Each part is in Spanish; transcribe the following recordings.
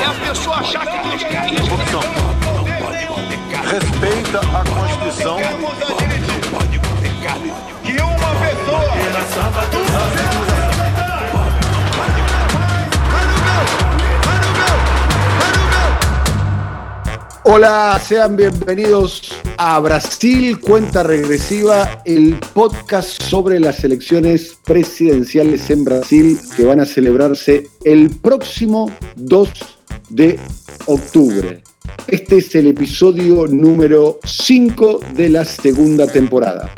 É a pessoa achar que Deus quer isso. Corrupção. Respeita a Constituição. que uma pessoa Hola, sean bienvenidos a Brasil Cuenta Regresiva, el podcast sobre las elecciones presidenciales en Brasil que van a celebrarse el próximo 2 de octubre. Este es el episodio número 5 de la segunda temporada.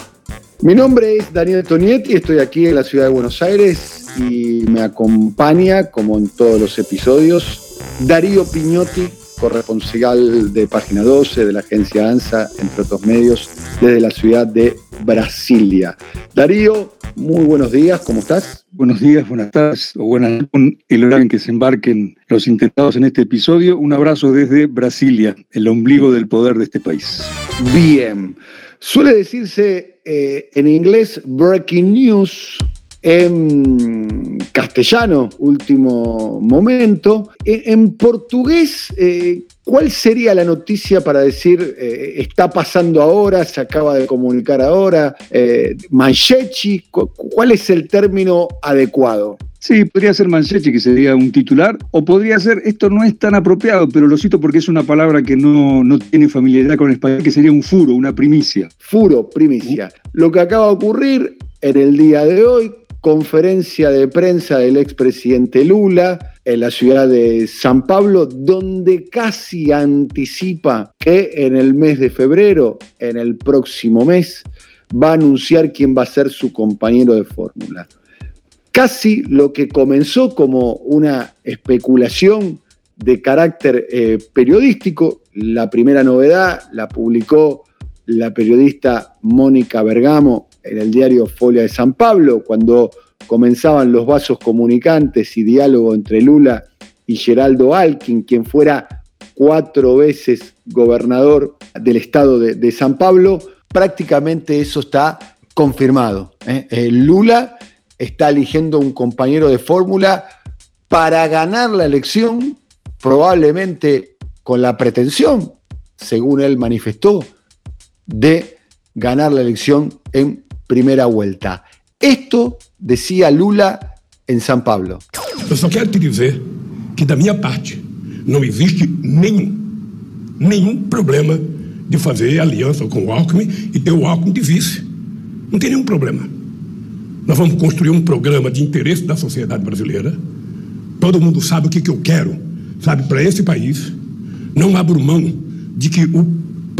Mi nombre es Daniel Tonietti, estoy aquí en la ciudad de Buenos Aires y me acompaña, como en todos los episodios, Darío Piñotti, corresponsal de Página 12, de la agencia ANSA, entre otros medios, desde la ciudad de Brasilia. Darío, muy buenos días, ¿cómo estás? Buenos días, buenas tardes o buenas el horario en que se embarquen los intentados en este episodio. Un abrazo desde Brasilia, el ombligo del poder de este país. Bien. Suele decirse eh, en inglés breaking news, en castellano, último momento. En, portugués, eh, ¿cuál sería la noticia para decir eh, está pasando ahora, se acaba de comunicar ahora? Eh, manchechi, ¿cu- ¿cuál es el término adecuado? Sí, podría ser Manchechi, que sería un titular, o podría ser, esto no es tan apropiado, pero lo cito porque es una palabra que no, no tiene familiaridad con el español, que sería un furo, una primicia. Furo, primicia. Lo que acaba de ocurrir en el día de hoy, conferencia de prensa del expresidente Lula en la ciudad de San Pablo, donde casi anticipa que en el mes de febrero, en el próximo mes, va a anunciar quién va a ser su compañero de fórmula. Casi lo que comenzó como una especulación de carácter eh, periodístico, la primera novedad la publicó la periodista Mónica Bergamo en el diario Folia de San Pablo, cuando comenzaban los vasos comunicantes y diálogo entre Lula y Geraldo Alkin, quien fuera cuatro veces gobernador del estado de, San Pablo, prácticamente eso está confirmado. ¿eh? Eh, Lula está eligiendo un compañero de fórmula para ganar la elección, probablemente con la pretensión, según él manifestó, de ganar la elección en primera vuelta. Esto decía Lula en San Pablo. Eu só quero te dizer que, da minha parte, não existe nenhum, nenhum problema de fazer aliança com o Alckmin e ter o Alckmin de vice. Não tem nenhum problema. Nós vamos construir um programa de interesse da sociedade brasileira. Todo mundo sabe o que, que eu quero, sabe, para esse país. Não abro mão de que o,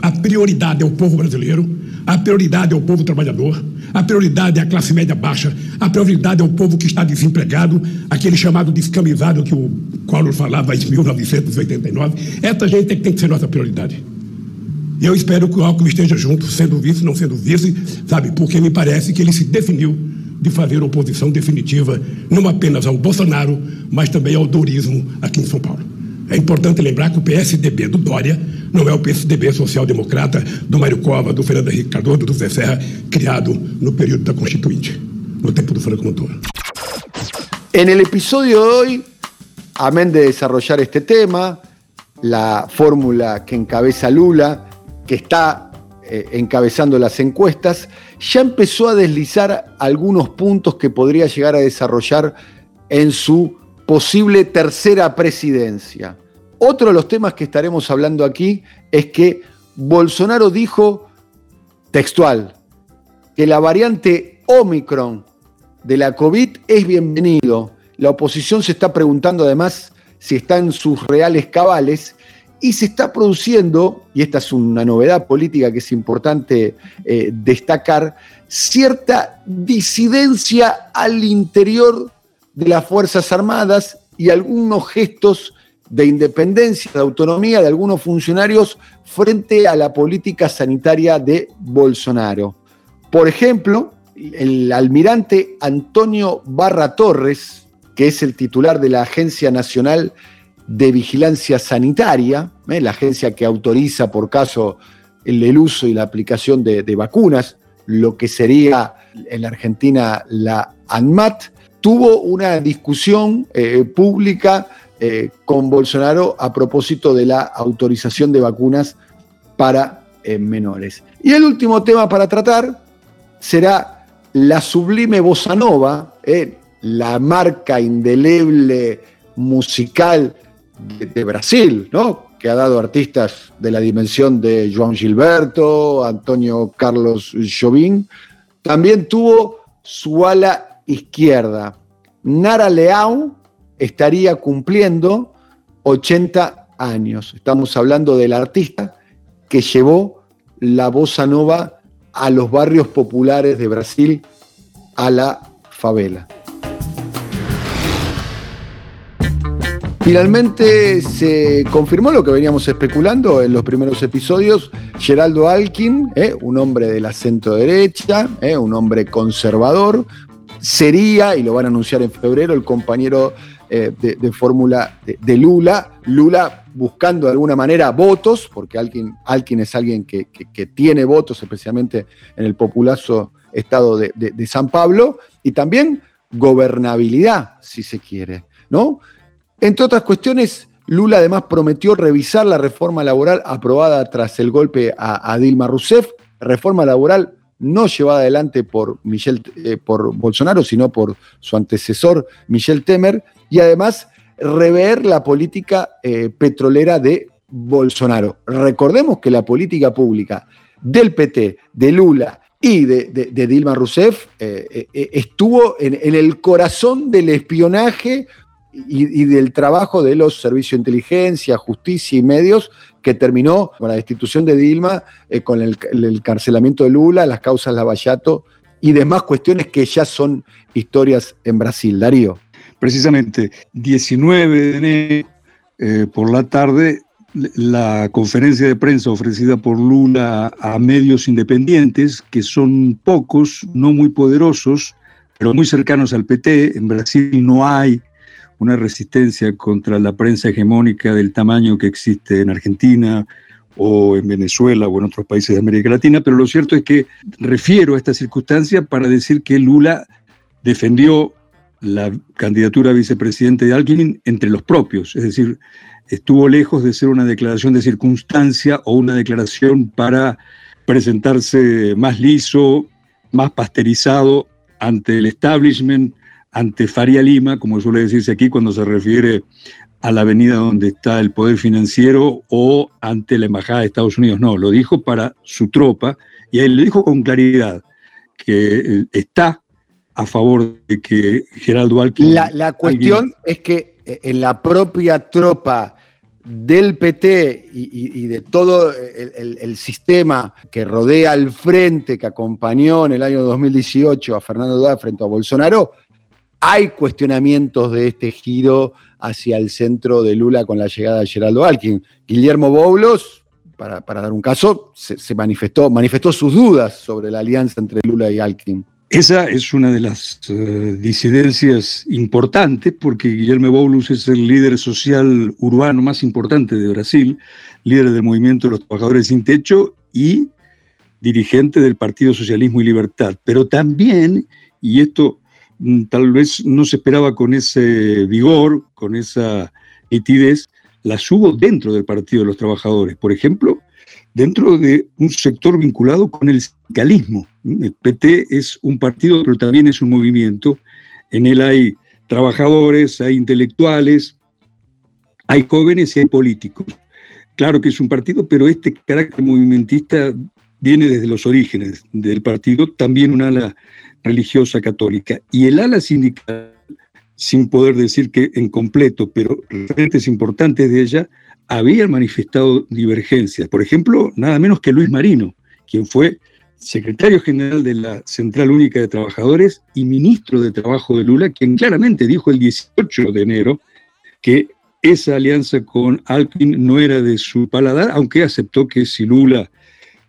a prioridade é o povo brasileiro, a prioridade é o povo trabalhador, a prioridade é a classe média baixa, a prioridade é o povo que está desempregado, aquele chamado descamisado que o Collor falava em 1989. Essa gente é que tem que ser nossa prioridade. E eu espero que o Alckmin esteja junto, sendo vice, não sendo vice, sabe? Porque me parece que ele se definiu de fazer oposição definitiva, não apenas ao Bolsonaro, mas também ao Dorismo aqui em São Paulo. É importante lembrar que o PSDB do Dória não é o PSDB social-democrata do Mário Cova, do Fernando Henrique Cardoso, do Zé Serra, criado no período da Constituinte, no tempo do Franco Montoro. En el episodio de hoy, amén de desarrollar este tema, la fórmula que encabeza Lula, que está eh, encabezando las encuestas, ya empezó a deslizar algunos puntos que podría llegar a desarrollar en su posible tercera presidencia. Otro de los temas que estaremos hablando aquí es que Bolsonaro dijo textual que la variante Omicron de la COVID es bienvenido. La oposición se está preguntando además si está en sus reales cabales y se está produciendo, y esta es una novedad política que es importante eh, destacar, cierta disidencia al interior de las Fuerzas Armadas y algunos gestos de independencia, de autonomía de algunos funcionarios frente a la política sanitaria de Bolsonaro. Por ejemplo, el almirante Antonio Barra Torres, que es el titular de la Agencia Nacional de Vigilancia Sanitaria, ¿eh? la agencia que autoriza por caso el, uso y la aplicación de, vacunas, lo que sería en la Argentina la ANMAT, tuvo una discusión eh, pública eh, con Bolsonaro a propósito de la autorización de vacunas para menores. Y el último tema para tratar será la sublime bossa nova, la marca indeleble musical de, Brasil, ¿no? que ha dado artistas de la dimensión de João Gilberto, Antonio Carlos Jobim, también tuvo su ala izquierda. Nara Leao estaría cumpliendo 80 años. Estamos hablando del artista que llevó la bossa nova a los barrios populares de Brasil, a la favela. Finalmente se confirmó lo que veníamos especulando en los primeros episodios. Geraldo Alkin, eh, un hombre de la centro derecha, eh, un hombre conservador, sería, y lo van a anunciar en febrero, el compañero eh, de, fórmula de, Lula. Lula buscando de alguna manera votos, porque Alkin, Alkin es alguien que, tiene votos, especialmente en el populazo estado de, San Pablo, y también gobernabilidad, si se quiere, ¿no? Entre otras cuestiones, Lula además prometió revisar la reforma laboral aprobada tras el golpe a, Dilma Rousseff, reforma laboral no llevada adelante por, Michel, eh, por Bolsonaro, sino por su antecesor Michel Temer, y además rever la política eh, petrolera de Bolsonaro. Recordemos que la política pública del PT, de Lula y de, Dilma Rousseff eh, estuvo en, en, el corazón del espionaje y, del trabajo de los servicios de inteligencia, justicia y medios que terminó con la destitución de Dilma, eh, con el, carcelamiento de Lula, las causas Lavallato y demás cuestiones que ya son historias en Brasil. Darío. Precisamente, 19 de enero eh, por la tarde, la conferencia de prensa ofrecida por Lula a medios independientes, que son pocos, no muy poderosos, pero muy cercanos al PT. En Brasil no hay una resistencia contra la prensa hegemónica del tamaño que existe en Argentina o en Venezuela o en otros países de América Latina, pero lo cierto es que refiero a esta circunstancia para decir que Lula defendió la candidatura a vicepresidente de alguien entre los propios, es decir, estuvo lejos de ser una declaración de circunstancia o una declaración para presentarse más liso, más pasterizado ante el establishment ante Faria Lima, como suele decirse aquí cuando se refiere a la avenida donde está el poder financiero o ante la Embajada de Estados Unidos. No, lo dijo para su tropa y él le dijo con claridad que eh, está a favor de que Geraldo Alckmin... La, cuestión es que eh, en la propia tropa del PT y, de todo el, sistema que rodea al frente, que acompañó en el año 2018 a Fernando Dá frente a Bolsonaro, hay cuestionamientos de este giro hacia el centro de Lula con la llegada de Geraldo Alkin. Guillermo Boulos, para, dar un caso, se, manifestó, manifestó sus dudas sobre la alianza entre Lula y Alkin. Esa es una de las eh, disidencias importantes porque Guillermo Boulos es el líder social urbano más importante de Brasil, líder del movimiento de los trabajadores sin techo y dirigente del Partido Socialismo y Libertad. Pero también, y esto tal vez no se esperaba con ese vigor, con esa nitidez, las hubo dentro del Partido de los Trabajadores. Por ejemplo, dentro de un sector vinculado con el sindicalismo. El PT es un partido, pero también es un movimiento. En él hay trabajadores, hay intelectuales, hay jóvenes y hay políticos. Claro que es un partido, pero este carácter movimentista viene desde los orígenes del partido, también una ala religiosa católica. Y el ala sindical, sin poder decir que en completo, pero referentes importantes de ella, habían manifestado divergencias. Por ejemplo, nada menos que Luis Marino, quien fue secretario general de la Central Única de Trabajadores y ministro de Trabajo de Lula, quien claramente dijo el 18 de enero que esa alianza con Alckmin no era de su paladar, aunque aceptó que si Lula,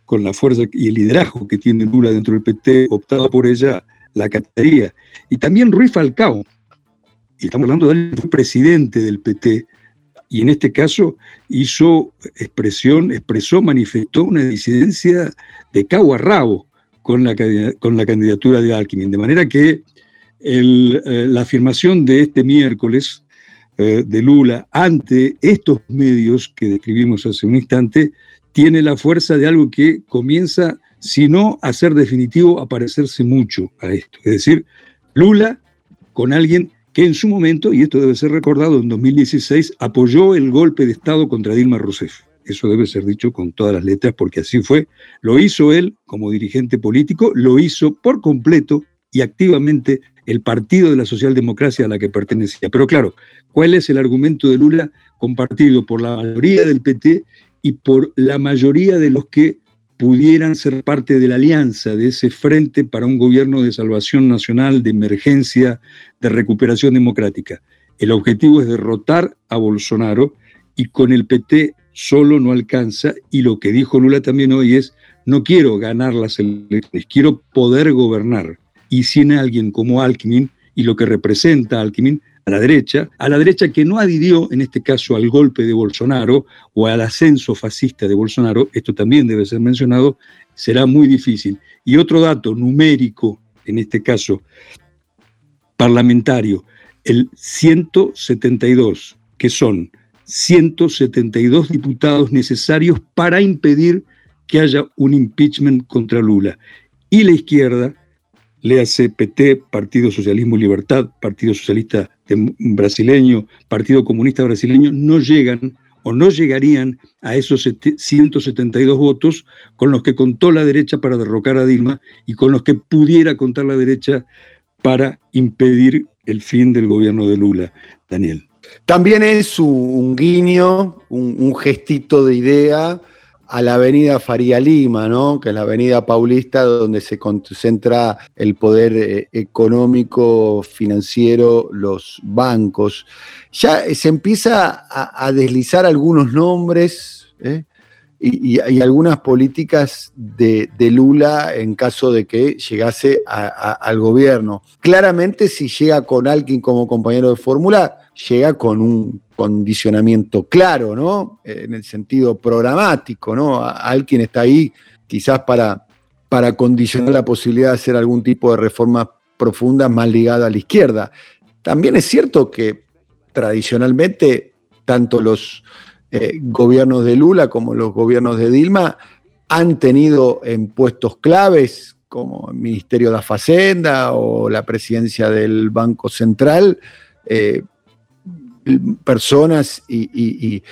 con la fuerza y el liderazgo que tiene Lula dentro del PT, optaba por ella, la cataría. Y también Ruiz Falcao, y estamos hablando de él, fue presidente del PT, y en este caso hizo expresión, expresó, manifestó una disidencia de cabo a rabo con la, con la candidatura de Alckmin. De manera que eh, la afirmación de este miércoles eh, de Lula ante estos medios que describimos hace un instante tiene la fuerza de algo que comienza, si no a ser definitivo, a parecerse mucho a esto. Es decir, Lula con alguien que en su momento, y esto debe ser recordado, en 2016 apoyó el golpe de Estado contra Dilma Rousseff. Eso debe ser dicho con todas las letras porque así fue. Lo hizo él como dirigente político, lo hizo por completo y activamente el partido de la socialdemocracia a la que pertenecía. Pero claro, ¿cuál es el argumento de Lula compartido por la mayoría del PT y por la mayoría de los que pudieran ser parte de la alianza, de ese frente para un gobierno de salvación nacional, de emergencia, de recuperación democrática. El objetivo es derrotar a Bolsonaro y con el PT solo no alcanza y lo que dijo Lula también hoy es, no quiero ganar las elecciones, quiero poder gobernar. Y sin alguien como Alckmin y lo que representa Alckmin, a la derecha, a la derecha que no adhirió en este caso al golpe de Bolsonaro o al ascenso fascista de Bolsonaro, esto también debe ser mencionado, será muy difícil. Y otro dato numérico, en este caso parlamentario, el 172, que son 172 diputados necesarios para impedir que haya un impeachment contra Lula. Y la izquierda, le hace PT, Partido Socialismo y Libertad, Partido Socialista brasileño, Partido Comunista brasileño, no llegan o no llegarían a esos 172 votos con los que contó la derecha para derrocar a Dilma y con los que pudiera contar la derecha para impedir el fin del gobierno de Lula. Daniel. También es un, guiño, un, gestito de idea a la avenida Faría Lima, ¿no? que es la avenida paulista donde se concentra el poder eh, económico, financiero, los bancos. Ya se empieza a, deslizar algunos nombres ¿eh? y, algunas políticas de, Lula en caso de que llegase al gobierno. Claramente si llega con alguien como compañero de fórmula, llega con un condicionamiento claro, ¿no? En el sentido programático, ¿no? Alguien está ahí quizás para, para condicionar la posibilidad de hacer algún tipo de reforma profunda más ligada a la izquierda. También es cierto que tradicionalmente tanto los eh, gobiernos de Lula como los gobiernos de Dilma han tenido en puestos claves como el Ministerio de la Facenda o la presidencia del Banco Central, eh, personas y,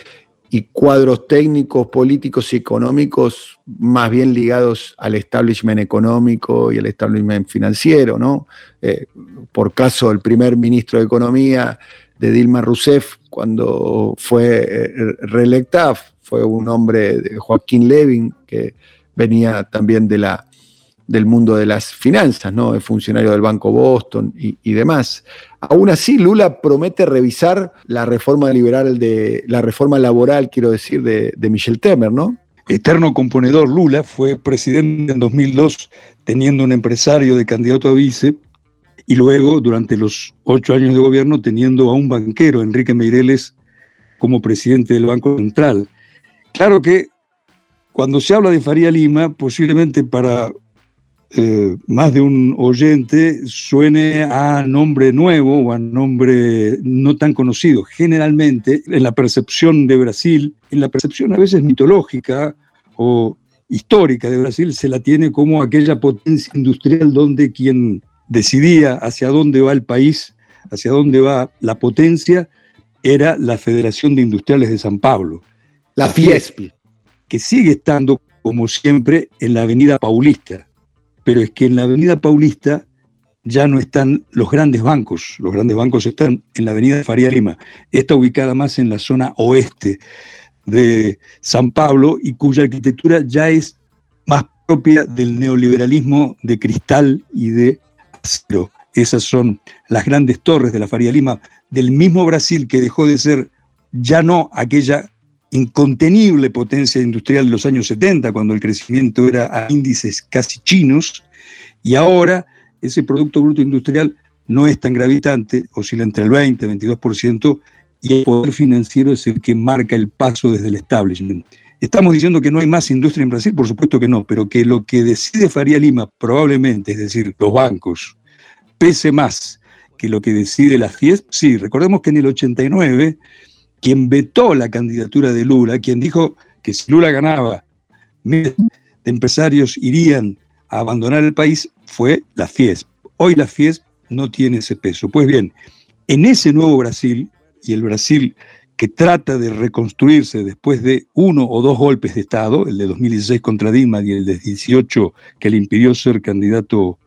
cuadros técnicos, políticos y económicos más bien ligados al establishment económico y al establishment financiero, ¿no? Eh, por caso, el primer ministro de Economía de Dilma Rousseff, cuando fue eh, reelecta, fue un hombre, de Joaquín Levin, que venía también de la, del mundo de las finanzas, ¿no? Es funcionario del Banco Boston y, demás. Aún así, Lula promete revisar la reforma liberal de, la reforma laboral, quiero decir, de, Michel Temer, ¿no? Eterno componedor, Lula fue presidente en 2002 teniendo un empresario de candidato a vice y luego, durante los ocho años de gobierno, teniendo a un banquero, Enrique Meireles, como presidente del Banco Central. Claro que cuando se habla de Faría Lima, posiblemente para eh, más de un oyente suene a nombre nuevo o a nombre no tan conocido. Generalmente, en la percepción de Brasil, en la percepción a veces mitológica o histórica de Brasil, se la tiene como aquella potencia industrial donde quien decidía hacia dónde va el país, hacia dónde va la potencia, era la Federación de Industriales de San Pablo. La Fiespi. Que sigue estando, como siempre, en la Avenida Paulista pero es que en la Avenida Paulista ya no están los grandes bancos, los grandes bancos están en la Avenida Faría Lima, está ubicada más en la zona oeste de San Pablo y cuya arquitectura ya es más propia del neoliberalismo de cristal y de acero. Esas son las grandes torres de la Faría Lima, del mismo Brasil que dejó de ser ya no aquella incontenible potencia industrial de los años 70, cuando el crecimiento era a índices casi chinos, y ahora ese Producto Bruto Industrial no es tan gravitante, oscila entre el 20 y 22%, y el poder financiero es el que marca el paso desde el establishment. Estamos diciendo que no hay más industria en Brasil, por supuesto que no, pero que lo que decide Faría Lima probablemente, es decir, los bancos, pese más que lo que decide la FIES, sí, recordemos que en el 89, quien vetó la candidatura de Lula, quien dijo que si Lula ganaba, miles de empresarios irían a abandonar el país, fue la FIES. Hoy la FIES no tiene ese peso. Pues bien, en ese nuevo Brasil, y el Brasil que trata de reconstruirse después de uno o dos golpes de Estado, el de 2016 contra Dilma y el de 18 que le impidió ser candidato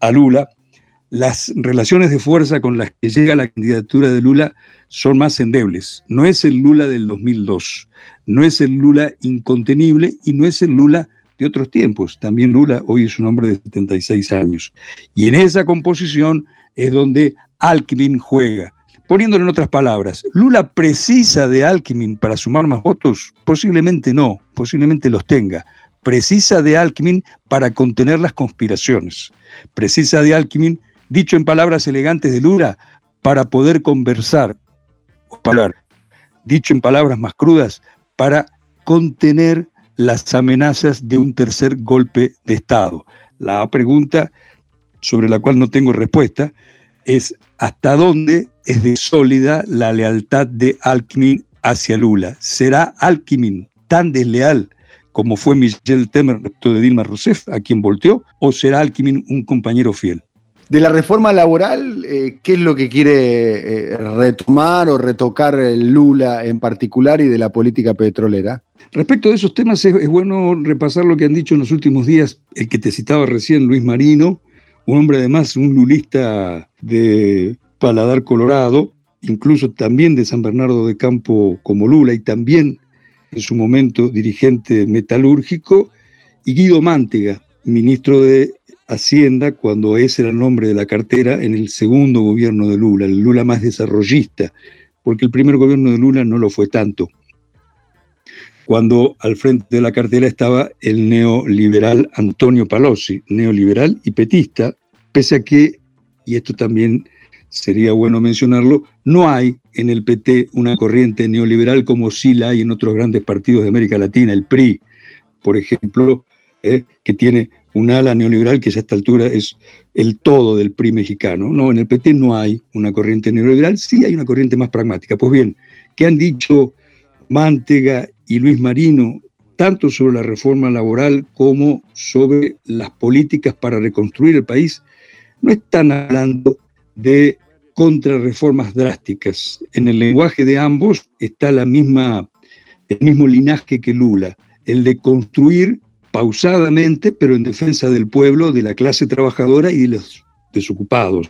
a Lula, las relaciones de fuerza con las que llega la candidatura de Lula son más endebles. No es el Lula del 2002, no es el Lula incontenible y no es el Lula de otros tiempos. También Lula hoy es un hombre de 76 años. Y en esa composición es donde Alckmin juega. Poniéndolo en otras palabras, ¿Lula precisa de Alckmin para sumar más votos? Posiblemente no, posiblemente los tenga. Precisa de Alckmin para contener las conspiraciones. Precisa de Alckmin, dicho en palabras elegantes de Lula, para poder conversar. Dicho en palabras más crudas, para contener las amenazas de un tercer golpe de Estado. La pregunta sobre la cual no tengo respuesta es hasta dónde es de sólida la lealtad de Alckmin hacia Lula. ¿Será Alckmin tan desleal como fue Michel Temer de Dilma Rousseff, a quien volteó, o será Alckmin un compañero fiel? De la reforma laboral, eh, ¿qué es lo que quiere eh, retomar o retocar Lula en particular y de la política petrolera? Respecto de esos temas, es, bueno repasar lo que han dicho en los últimos días el que te citaba recién, Luis Marino, un hombre además, un lulista de paladar colorado, incluso también de San Bernardo de Campo como Lula y también en su momento dirigente metalúrgico, y Guido Mantega, ministro de Hacienda, cuando ese era el nombre de la cartera en el segundo gobierno de Lula, el Lula más desarrollista, porque el primer gobierno de Lula no lo fue tanto. Cuando al frente de la cartera estaba el neoliberal Antonio Palossi, neoliberal y petista, pese a que, y esto también sería bueno mencionarlo, no hay en el PT una corriente neoliberal como sí la hay en otros grandes partidos de América Latina, el PRI, por ejemplo, eh, que tiene un ala neoliberal que a esta altura es el todo del PRI mexicano. No, en el PT no hay una corriente neoliberal, sí hay una corriente más pragmática. Pues bien, ¿qué han dicho Mantega y Luis Marino, tanto sobre la reforma laboral como sobre las políticas para reconstruir el país, no están hablando de contrarreformas drásticas. En el lenguaje de ambos está la misma, el mismo linaje que Lula, el de construir pausadamente, pero en defensa del pueblo, de la clase trabajadora y de los desocupados,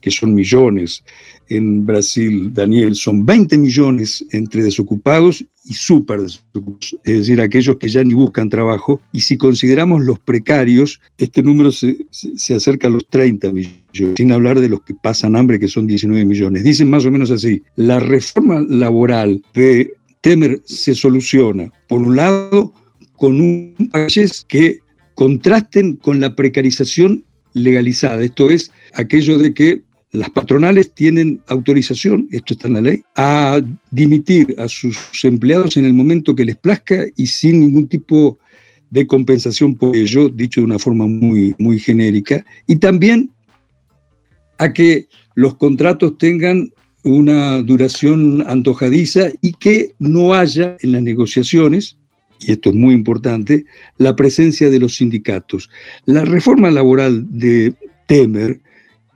que son millones en Brasil, Daniel, son 20 millones entre desocupados y súper desocupados, es decir, aquellos que ya ni buscan trabajo, y si consideramos los precarios, este número se, se acerca a los 30 millones, sin hablar de los que pasan hambre, que son 19 millones. Dicen más o menos así, la reforma laboral de Temer se soluciona, por un lado, con un país que contrasten con la precarización legalizada. Esto es aquello de que las patronales tienen autorización, esto está en la ley, a dimitir a sus empleados en el momento que les plazca y sin ningún tipo de compensación por ello, dicho de una forma muy, muy genérica, y también a que los contratos tengan una duración antojadiza y que no haya en las negociaciones y esto es muy importante, la presencia de los sindicatos. La reforma laboral de Temer,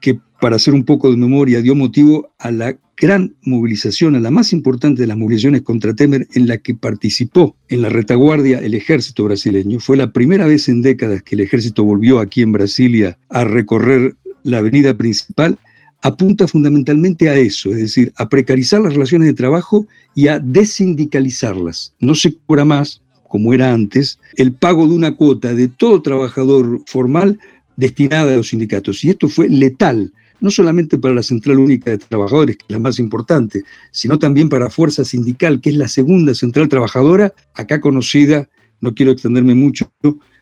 que para hacer un poco de memoria dio motivo a la gran movilización, a la más importante de las movilizaciones contra Temer en la que participó en la retaguardia el ejército brasileño. Fue la primera vez en décadas que el ejército volvió aquí en Brasilia a recorrer la avenida principal apunta fundamentalmente a eso, es decir, a precarizar las relaciones de trabajo y a desindicalizarlas. No se cobra más, como era antes, el pago de una cuota de todo trabajador formal destinada a los sindicatos. Y esto fue letal no solamente para la Central Única de Trabajadores, que es la más importante, sino también para Fuerza Sindical, que es la segunda central trabajadora, acá conocida, no quiero extenderme mucho,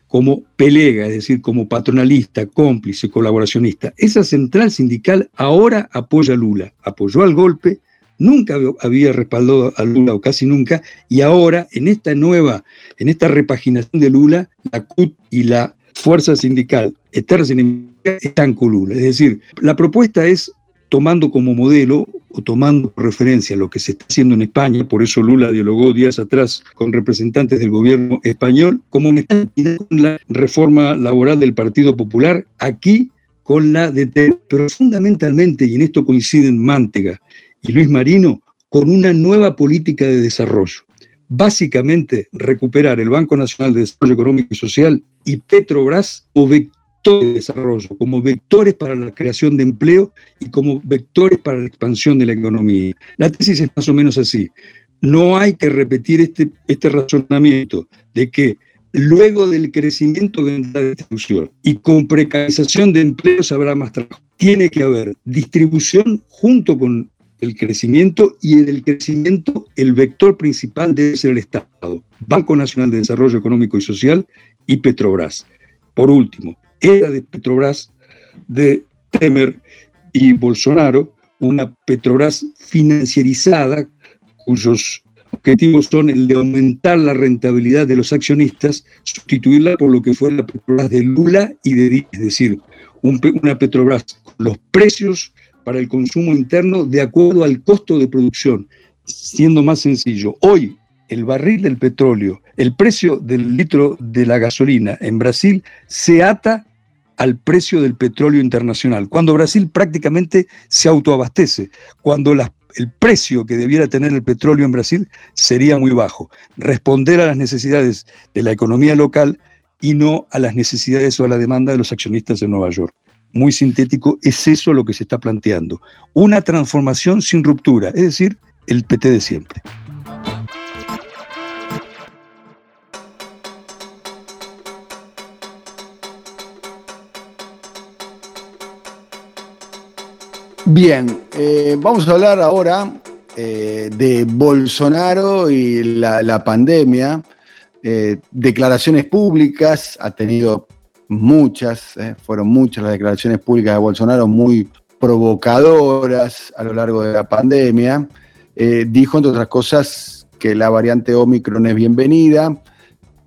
como pelega, es decir, como patronalista, cómplice, colaboracionista. Esa central sindical ahora apoya a Lula, apoyó al golpe, nunca había respaldado a Lula o casi nunca, y ahora en esta nueva, en esta repaginación de Lula, la CUT y la Fuerza Sindical Eterna están con Lula. Es decir, la propuesta es tomando como modelo o tomando referencia lo que se está haciendo en España, por eso Lula dialogó días atrás con representantes del gobierno español, como con la reforma laboral del Partido Popular, aquí con la de pero fundamentalmente, y en esto coinciden Mántega y Luis Marino, con una nueva política de desarrollo. Básicamente, recuperar el Banco Nacional de Desarrollo Económico y Social y Petrobras o de desarrollo, como vectores para la creación de empleo y como vectores para la expansión de la economía. La tesis es más o menos así. No hay que repetir este, este razonamiento de que luego del crecimiento la distribución y con precarización de empleos habrá más trabajo. Tiene que haber distribución junto con el crecimiento y en el crecimiento el vector principal debe ser el Estado, Banco Nacional de Desarrollo Económico y Social y Petrobras. Por último, era de Petrobras de Temer y Bolsonaro, una Petrobras financierizada cuyos objetivos son el de aumentar la rentabilidad de los accionistas, sustituirla por lo que fue la Petrobras de Lula y de Díaz, es decir, una Petrobras con los precios para el consumo interno de acuerdo al costo de producción. Siendo más sencillo, hoy el barril del petróleo, el precio del litro de la gasolina en Brasil se ata al precio del petróleo internacional, cuando Brasil prácticamente se autoabastece, cuando el precio que debiera tener el petróleo en Brasil sería muy bajo, responder a las necesidades de la economía local y no a las necesidades o a la demanda de los accionistas de Nueva York. Muy sintético, es eso lo que se está planteando. Una transformación sin ruptura, es decir, el PT de siempre. Bien, eh, vamos a hablar ahora eh, de Bolsonaro y la, pandemia. Eh, declaraciones públicas, ha tenido muchas, fueron muchas las declaraciones públicas de Bolsonaro, muy provocadoras a lo largo de la pandemia. dijo, entre otras cosas, que la variante Omicron es bienvenida.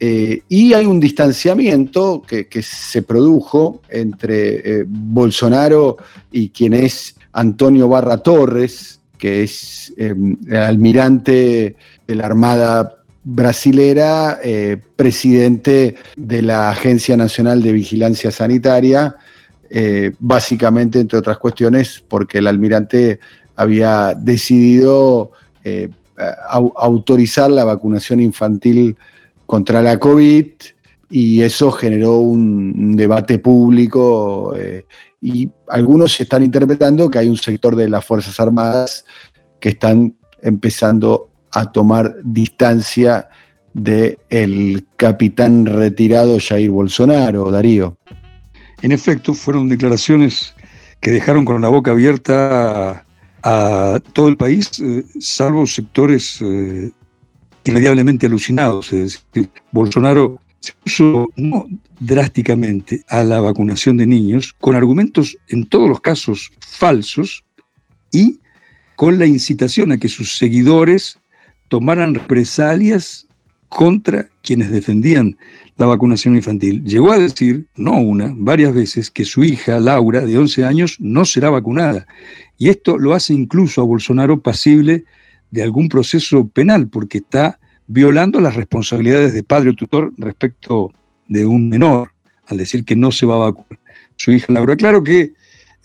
y hay un distanciamiento que, que se produjo entre Bolsonaro y quien es Antonio Barra Torres, que es almirante de la Armada brasilera, eh, presidente de la Agencia Nacional de Vigilancia Sanitaria, eh, básicamente, entre otras cuestiones, porque el almirante había decidido eh, autorizar la vacunación infantil contra la COVID y eso generó un debate público y algunos están interpretando que hay un sector de las Fuerzas Armadas que están empezando a tomar distancia del capitán retirado Jair Bolsonaro, Darío. En efecto, fueron declaraciones que dejaron con la boca abierta a, todo el país, eh, salvo sectores eh, irremediablemente alucinados. Bolsonaro se puso drásticamente a la vacunación de niños con argumentos en todos los casos falsos y con la incitación a que sus seguidores tomaran represalias contra quienes defendían la vacunación infantil. Llegó a decir, no una, varias veces, que su hija, Laura, de 11 años, no será vacunada. Y esto lo hace incluso a Bolsonaro pasible de algún proceso penal, porque está violando las responsabilidades de padre o tutor respecto de un menor, al decir que no se va a vacunar su hija Laura. Claro que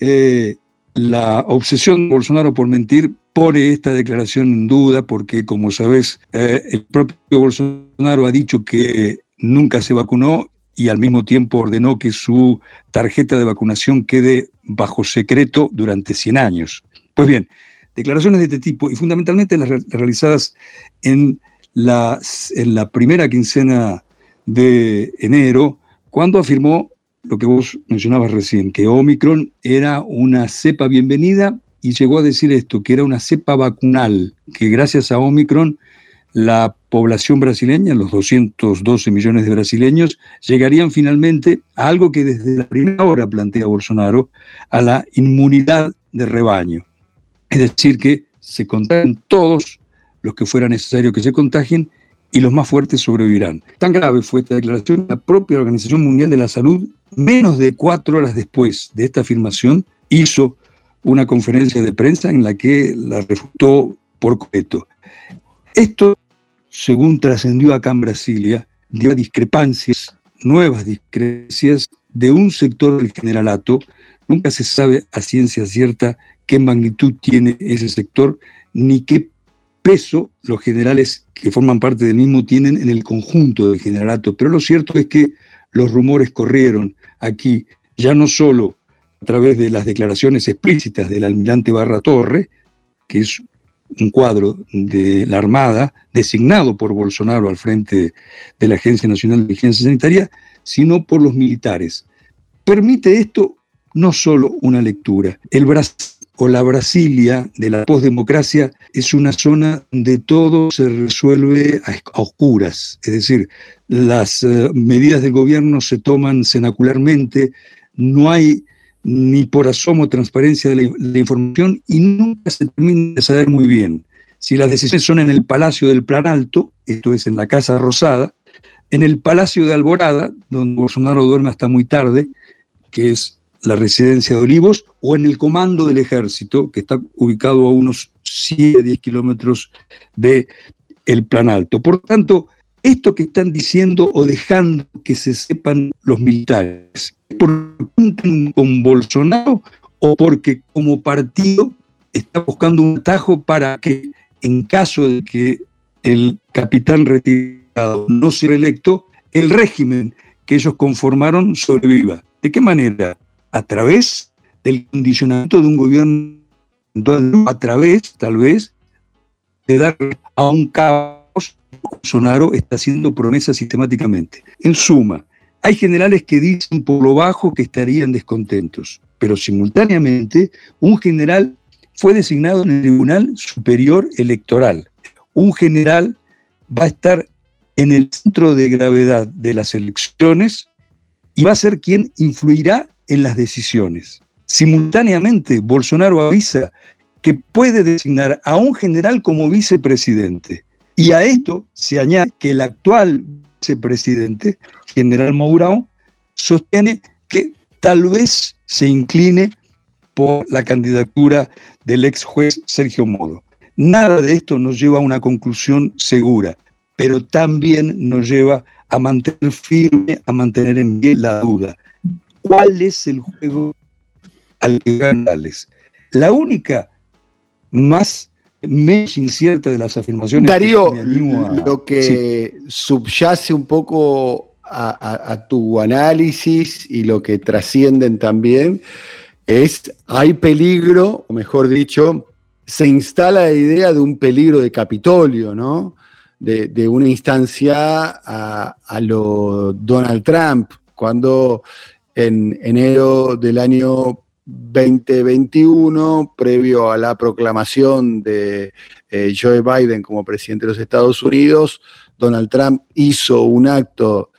eh, la obsesión de Bolsonaro por mentir pone esta declaración en duda porque, como sabes, eh, el propio Bolsonaro ha dicho que nunca se vacunó y al mismo tiempo ordenó que su tarjeta de vacunación quede bajo secreto durante 100 años. Pues bien, declaraciones de este tipo y fundamentalmente las realizadas en en la primera quincena de enero, cuando afirmó lo que vos mencionabas recién, que Omicron era una cepa bienvenida y llegó a decir esto, que era una cepa vacunal, que gracias a Omicron la población brasileña, los 212 millones de brasileños, llegarían finalmente a algo que desde la primera hora plantea Bolsonaro, a la inmunidad de rebaño. Es decir, que se contagian todos los que fuera necesario que se contagien y los más fuertes sobrevivirán. Tan grave fue esta declaración, la propia Organización Mundial de la Salud, menos de cuatro horas después de esta afirmación, hizo una conferencia de prensa en la que la refutó por completo. Esto, según trascendió acá en Brasilia, dio discrepancias, nuevas discrepancias de un sector del generalato. Nunca se sabe a ciencia cierta qué magnitud tiene ese sector, ni qué peso los generales que forman parte del mismo tienen en el conjunto del generalato. Pero lo cierto es que los rumores corrieron aquí, ya no solo a través de las declaraciones explícitas del almirante Barra Torre, que es un cuadro de la Armada designado por Bolsonaro al frente de la Agencia Nacional de Vigilancia Sanitaria, sino por los militares. Permite esto no solo una lectura. El Brasil o la Brasilia de la postdemocracia es una zona donde todo se resuelve a, oscuras, es decir, las eh, medidas del gobierno se toman cenacularmente, no hay ni por asomo transparencia de la, la, información y nunca se termina de saber muy bien si las decisiones son en el Palacio del Plan Alto, esto es en la Casa Rosada, en el Palacio de Alborada, donde Bolsonaro duerme hasta muy tarde, que es la residencia de Olivos o en el comando del ejército, que está ubicado a unos 7, 10 kilómetros de el Plan Alto. Por tanto, esto que están diciendo o dejando que se sepan los militares, ¿por con Bolsonaro o porque como partido está buscando un atajo para que en caso de que el capitán retirado no sea electo, el régimen que ellos conformaron sobreviva? ¿De qué manera? a través del condicionamiento de un gobierno, a través, tal vez, de dar a un caos. Bolsonaro está haciendo promesas sistemáticamente. En suma, hay generales que dicen por lo bajo que estarían descontentos, pero simultáneamente un general fue designado en el Tribunal Superior Electoral. Un general va a estar en el centro de gravedad de las elecciones y va a ser quien influirá en las decisiones. Simultáneamente, Bolsonaro avisa que puede designar a un general como vicepresidente. Y a esto se añade que el actual vicepresidente, general Mourão, sostiene que tal vez se incline por la candidatura del ex juez Sergio Modo. Nada de esto nos lleva a una conclusión segura, pero también nos lleva a mantener firme, a mantener en pie la duda cuál es el juego al que ganales. La única más menos incierta de las afirmaciones. Darío, lo que subyace un poco a, tu análisis y lo que trascienden también es, hay peligro, o mejor dicho, se instala la idea de un peligro de Capitolio, ¿no? De, una instancia a, a, lo Donald Trump, cuando en enero del año 2021, previo a la proclamación de eh, Joe Biden como presidente de los Estados Unidos, Donald Trump hizo un acto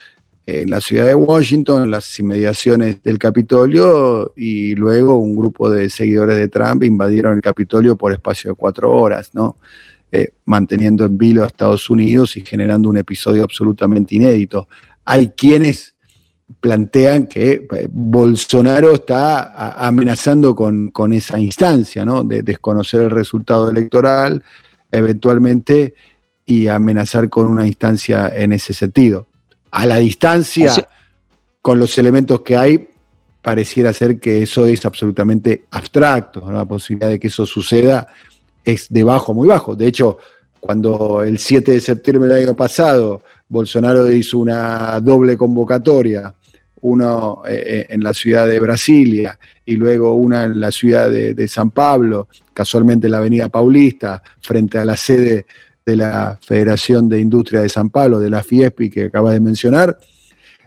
en la ciudad de Washington, en las inmediaciones del Capitolio, y luego un grupo de seguidores de Trump invadieron el Capitolio por espacio de cuatro horas, ¿no? Eh, manteniendo en vilo a Estados Unidos y generando un episodio absolutamente inédito. Hay quienes plantean que eh, Bolsonaro está amenazando con, esa instancia, ¿no? De desconocer el resultado electoral, eventualmente, y amenazar con una instancia en ese sentido. A la distancia, con los elementos que hay, pareciera ser que eso es absolutamente abstracto. La posibilidad de que eso suceda es de bajo, muy bajo. De hecho, cuando el 7 de septiembre del año pasado Bolsonaro hizo una doble convocatoria uno eh, eh, en la ciudad de Brasilia y luego una en la ciudad de, San Pablo, casualmente en la Avenida Paulista, frente a la sede de la Federación de Industria de San Pablo, de la FIESPI que acabas de mencionar,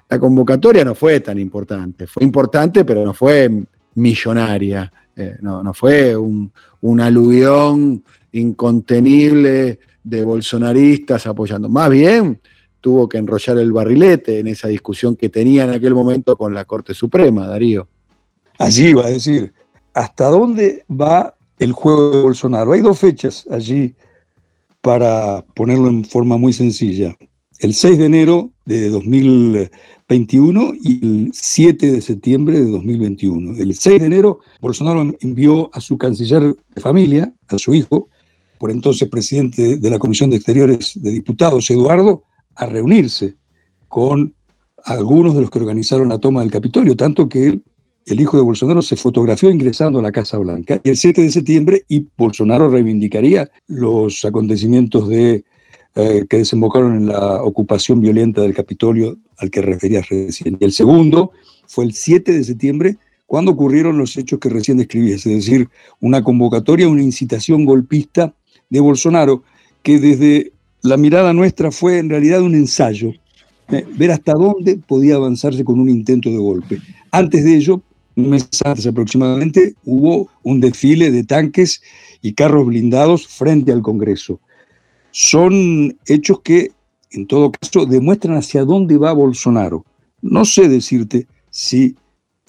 la convocatoria no fue tan importante. Fue importante, pero no fue millonaria. Eh, no, fue un, un, aluvión incontenible de bolsonaristas apoyando. Más bien tuvo que enrollar el barrilete en esa discusión que tenía en aquel momento con la Corte Suprema, Darío. Allí iba a decir, ¿hasta dónde va el juego de Bolsonaro? Hay dos fechas allí para ponerlo en forma muy sencilla. El 6 de enero de 2021 y el 7 de septiembre de 2021. El 6 de enero, Bolsonaro envió a su canciller de familia, a su hijo, por entonces presidente de la Comisión de Exteriores de Diputados, Eduardo, a reunirse con algunos de los que organizaron la toma del Capitolio, tanto que el hijo de Bolsonaro se fotografió ingresando a la Casa Blanca. El 7 de septiembre, y Bolsonaro reivindicaría los acontecimientos eh, que desembocaron en la ocupación violenta del Capitolio al que refería recién. Y el segundo fue el 7 de septiembre, cuando ocurrieron los hechos que recién describí, es decir, una convocatoria, una incitación golpista de Bolsonaro, que desde la mirada nuestra fue en realidad un ensayo, eh, ver hasta dónde podía avanzarse con un intento de golpe. Antes de ello, un mes antes aproximadamente, hubo un desfile de tanques y carros blindados frente al Congreso. Son hechos que, en todo caso, demuestran hacia dónde va Bolsonaro. No sé decirte si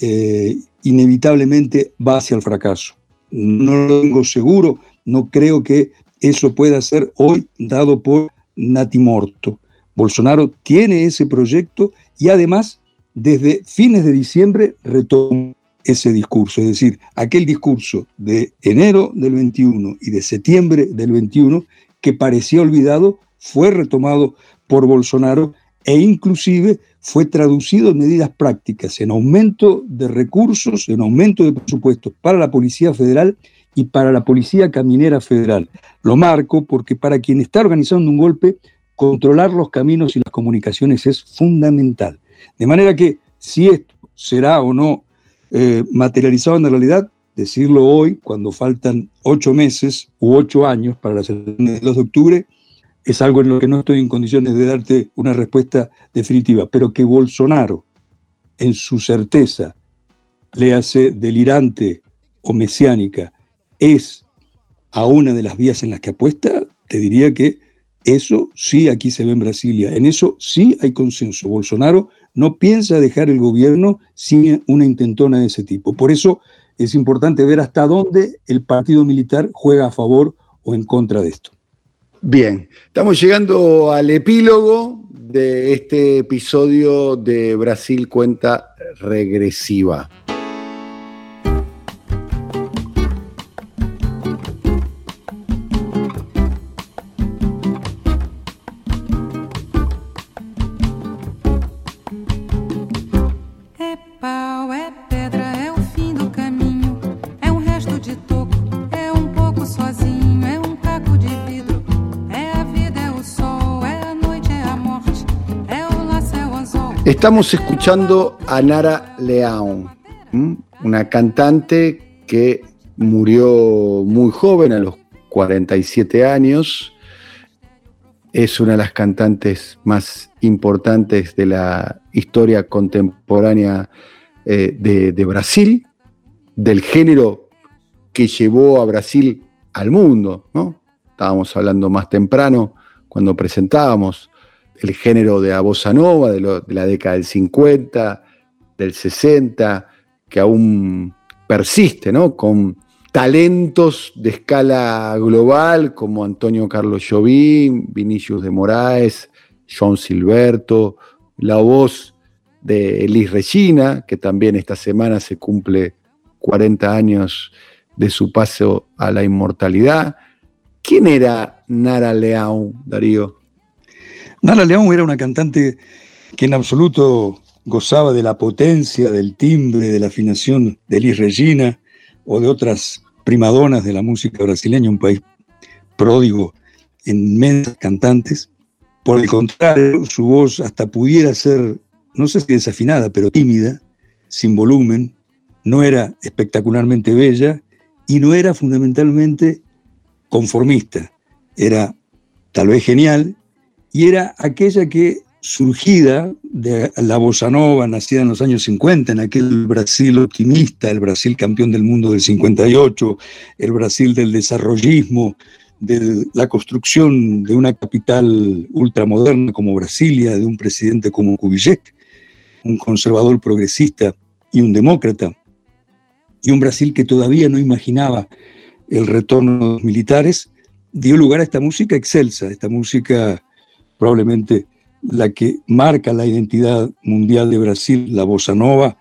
eh, inevitablemente va hacia el fracaso. No lo tengo seguro, no creo que eso pueda ser hoy dado por natimorto. Bolsonaro tiene ese proyecto y además desde fines de diciembre retomó ese discurso, es decir, aquel discurso de enero del 21 y de septiembre del 21 que parecía olvidado fue retomado por Bolsonaro e inclusive fue traducido en medidas prácticas, en aumento de recursos, en aumento de presupuestos para la Policía Federal y para la Policía Caminera Federal. Lo marco porque para quien está organizando un golpe, controlar los caminos y las comunicaciones es fundamental. De manera que si esto será o no eh, materializado en la realidad, decirlo hoy, cuando faltan ocho meses u ocho años para elecciones del 2 de octubre, es algo en lo que no estoy en condiciones de darte una respuesta definitiva, pero que Bolsonaro, en su certeza, le hace delirante o mesiánica, es a una de las vías en las que apuesta, te diría que eso sí aquí se ve en Brasilia, en eso sí hay consenso. Bolsonaro no piensa dejar el gobierno sin una intentona de ese tipo. Por eso es importante ver hasta dónde el partido militar juega a favor o en contra de esto. Bien, estamos llegando al epílogo de este episodio de Brasil Cuenta Regresiva. Estamos escuchando a Nara Leão, una cantante que murió muy joven, a los 47 años. Es una de las cantantes más importantes de la historia contemporánea eh, de, Brasil, del género que llevó a Brasil al mundo. ¿no? Estábamos hablando más temprano cuando presentábamos el género de la bossa nova de, la década del 50, del 60, que aún persiste, ¿no? Con talentos de escala global como Antonio Carlos Jobim, Vinicius de Moraes, John Silberto, la voz de Elis Regina, que también esta semana se cumple 40 años de su paso a la inmortalidad. ¿Quién era Nara Leão, Darío? Nara León era una cantante que en absoluto gozaba de la potencia, del timbre, de la afinación de Elis Regina o de otras primadonas de la música brasileña, un país pródigo en inmensas cantantes. Por el contrario, su voz hasta pudiera ser, no sé si desafinada, pero tímida, sin volumen, no era espectacularmente bella y no era fundamentalmente conformista. Era tal vez genial y era aquella que surgida de la bossa nova, nacida en los años 50, en aquel Brasil optimista, el Brasil campeón del mundo del 58, el Brasil del desarrollismo, de la construcción de una capital ultramoderna como Brasilia, de un presidente como Kubitschek, un conservador progresista y un demócrata, y un Brasil que todavía no imaginaba el retorno de los militares, dio lugar a esta música excelsa, esta música probablemente la que marca la identidad mundial de Brasil, la bossa nova,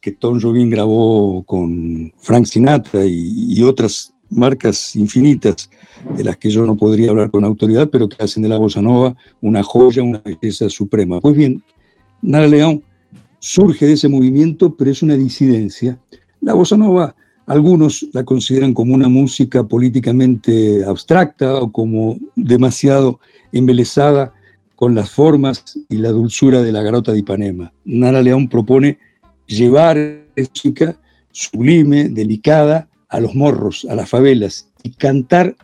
que Tom Jobim grabó con Frank Sinatra y, otras marcas infinitas de las que yo no podría hablar con autoridad, pero que hacen de la bossa nova una joya, una belleza suprema. Pues bien, Nara León surge de ese movimiento, pero es una disidencia. La bossa nova, algunos la consideran como una música políticamente abstracta o como demasiado embelesada con las formas y la dulzura de la garota de Ipanema. Nara León propone llevar música sublime, delicada, a los morros, a las favelas, y cantar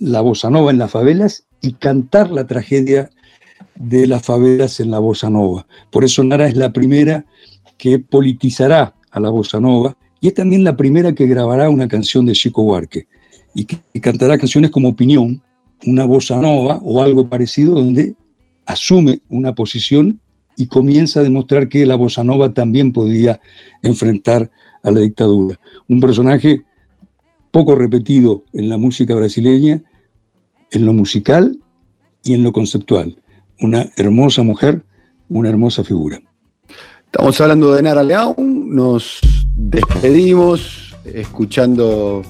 la bossa nova en las favelas y cantar la tragedia de las favelas en la bossa nova. Por eso Nara es la primera que politizará a la bossa nova y es también la primera que grabará una canción de Chico Huarque y que cantará canciones como Opinión, una bossa nova o algo parecido donde asume una posición y comienza a demostrar que la bossa nova también podía enfrentar a la dictadura. Un personaje poco repetido en la música brasileña, en lo musical y en lo conceptual. Una hermosa mujer, una hermosa figura. Estamos hablando de Nara León, nos despedimos escuchando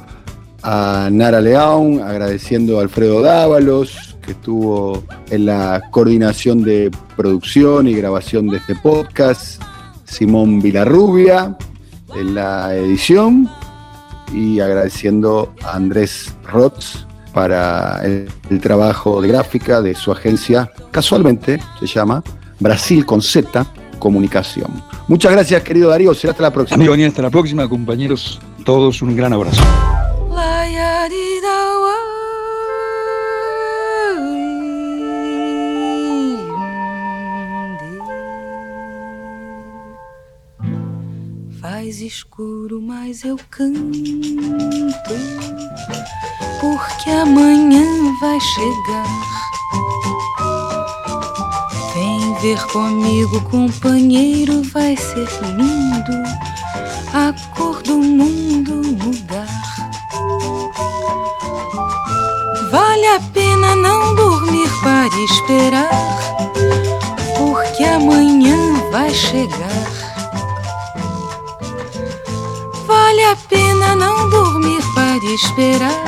a Nara León, agradeciendo a Alfredo Dávalos, que estuvo en la coordinación de producción y grabación de este podcast, Simón Vilarrubia en la edición y agradeciendo a Andrés Rotz para el, trabajo de gráfica de su agencia, casualmente se llama Brasil con Z Comunicación. Muchas gracias, querido Darío. Será hasta la próxima. Amigo, hasta la próxima, compañeros. Todos un gran abrazo. Escuro, mais eu canto, porque amanhã vai chegar. Vem ver comigo, companheiro, vai ser lindo a cor do mundo mudar. Vale a pena não dormir para esperar, porque amanhã vai chegar. Vale a pena não dormir para esperar,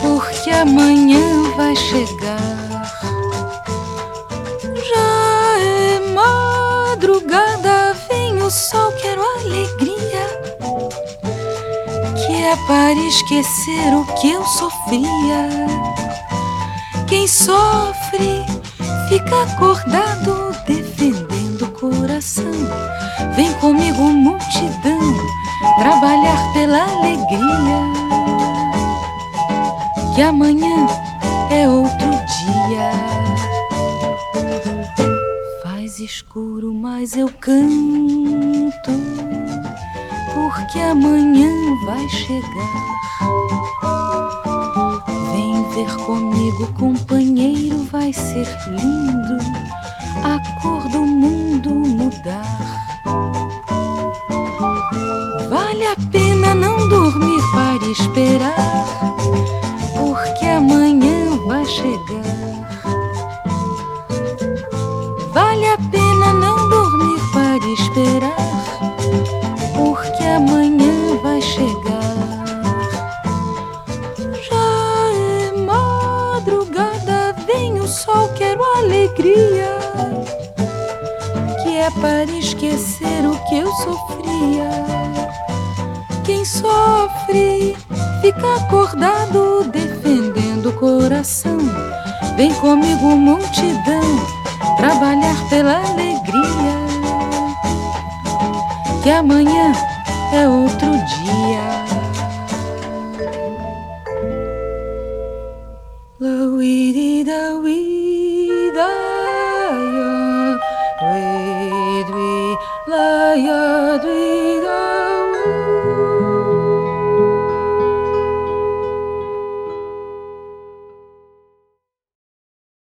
porque amanhã vai chegar. Já é madrugada, vem o sol, quero alegria, que é para esquecer o que eu sofria. Quem sofre fica acordado, Que amanhã é outro dia. Faz escuro, mas eu canto, porque amanhã vai chegar. Vem ver comigo, companheiro, vai ser lindo a cor do mundo mudar.